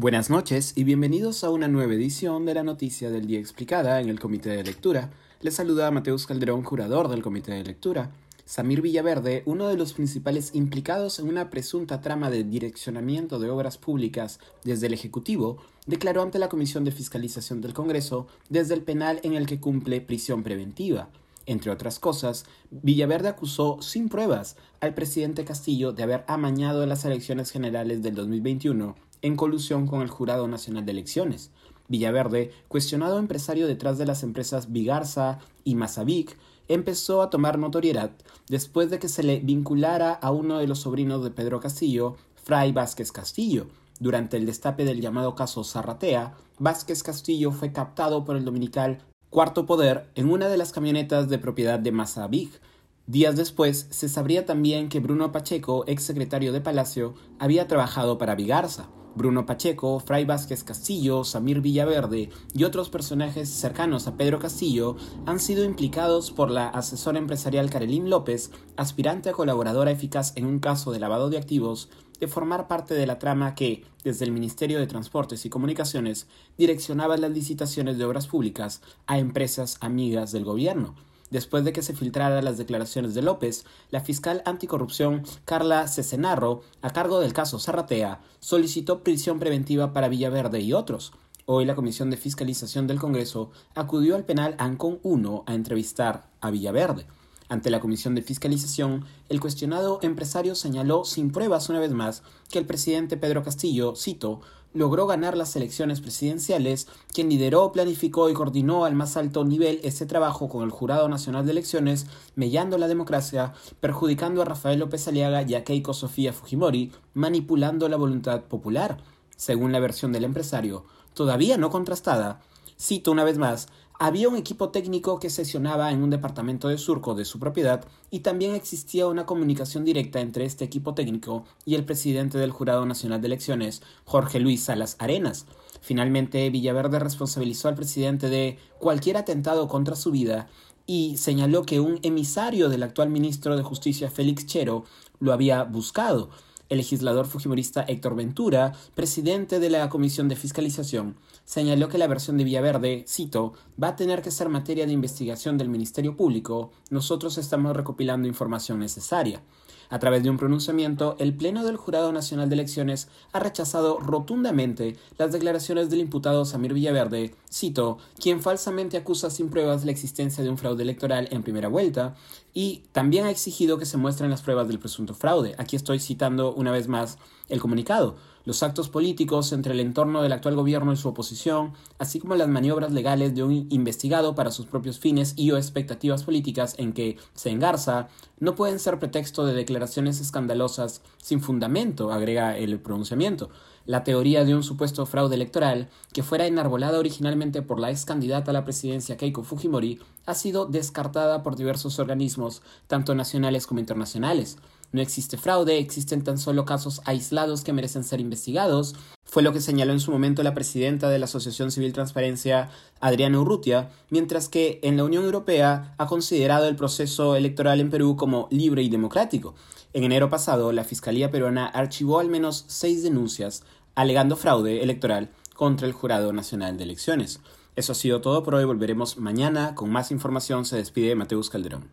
Buenas noches y bienvenidos a una nueva edición de la Noticia del Día Explicada en el Comité de Lectura. Les saluda Mateus Calderón, curador del Comité de Lectura. Samir Villaverde, uno de los principales implicados en una presunta trama de direccionamiento de obras públicas desde el Ejecutivo, declaró ante la Comisión de Fiscalización del Congreso desde el penal en el que cumple prisión preventiva. Entre otras cosas, Villaverde acusó sin pruebas al presidente Castillo de haber amañado las elecciones generales del 2021 en colusión con el Jurado Nacional de Elecciones. Villaverde, cuestionado empresario detrás de las empresas Vigarza y Mazavic, empezó a tomar notoriedad después de que se le vinculara a uno de los sobrinos de Pedro Castillo, Fray Vázquez Castillo. Durante el destape del llamado caso Zarratea, Vázquez Castillo fue captado por el dominical Cuarto Poder en una de las camionetas de propiedad de Mazavic, Días después, se sabría también que Bruno Pacheco, ex secretario de Palacio, había trabajado para Vigarza. Bruno Pacheco, Fray Vázquez Castillo, Samir Villaverde y otros personajes cercanos a Pedro Castillo han sido implicados por la asesora empresarial Carolín López, aspirante a colaboradora eficaz en un caso de lavado de activos, de formar parte de la trama que, desde el Ministerio de Transportes y Comunicaciones, direccionaba las licitaciones de obras públicas a empresas amigas del gobierno. Después de que se filtraran las declaraciones de López, la fiscal anticorrupción Carla Cesenarro, a cargo del caso Zarratea, solicitó prisión preventiva para Villaverde y otros. Hoy la Comisión de Fiscalización del Congreso acudió al penal Ancon 1 a entrevistar a Villaverde. Ante la Comisión de Fiscalización, el cuestionado empresario señaló sin pruebas una vez más que el presidente Pedro Castillo, cito, logró ganar las elecciones presidenciales, quien lideró, planificó y coordinó al más alto nivel ese trabajo con el Jurado Nacional de Elecciones, mellando la democracia, perjudicando a Rafael López Aliaga y a Keiko Sofía Fujimori, manipulando la voluntad popular. Según la versión del empresario, todavía no contrastada, cito una vez más, había un equipo técnico que sesionaba en un departamento de surco de su propiedad y también existía una comunicación directa entre este equipo técnico y el presidente del Jurado Nacional de Elecciones, Jorge Luis Salas Arenas. Finalmente, Villaverde responsabilizó al presidente de cualquier atentado contra su vida y señaló que un emisario del actual ministro de Justicia, Félix Chero, lo había buscado. El legislador fujimorista Héctor Ventura, presidente de la Comisión de Fiscalización, señaló que la versión de Villaverde, cito, va a tener que ser materia de investigación del Ministerio Público. Nosotros estamos recopilando información necesaria. A través de un pronunciamiento, el Pleno del Jurado Nacional de Elecciones ha rechazado rotundamente las declaraciones del imputado Samir Villaverde, cito, quien falsamente acusa sin pruebas la existencia de un fraude electoral en primera vuelta, y también ha exigido que se muestren las pruebas del presunto fraude. Aquí estoy citando una vez más el comunicado los actos políticos entre el entorno del actual gobierno y su oposición, así como las maniobras legales de un investigado para sus propios fines y o expectativas políticas en que se engarza, no pueden ser pretexto de declaraciones escandalosas sin fundamento, agrega el pronunciamiento. La teoría de un supuesto fraude electoral, que fuera enarbolada originalmente por la ex candidata a la presidencia Keiko Fujimori, ha sido descartada por diversos organismos, tanto nacionales como internacionales. No existe fraude, existen tan solo casos aislados que merecen ser investigados. Fue lo que señaló en su momento la presidenta de la Asociación Civil Transparencia, Adriana Urrutia, mientras que en la Unión Europea ha considerado el proceso electoral en Perú como libre y democrático. En enero pasado, la Fiscalía peruana archivó al menos seis denuncias alegando fraude electoral contra el Jurado Nacional de Elecciones. Eso ha sido todo por hoy. Volveremos mañana con más información. Se despide Mateus Calderón.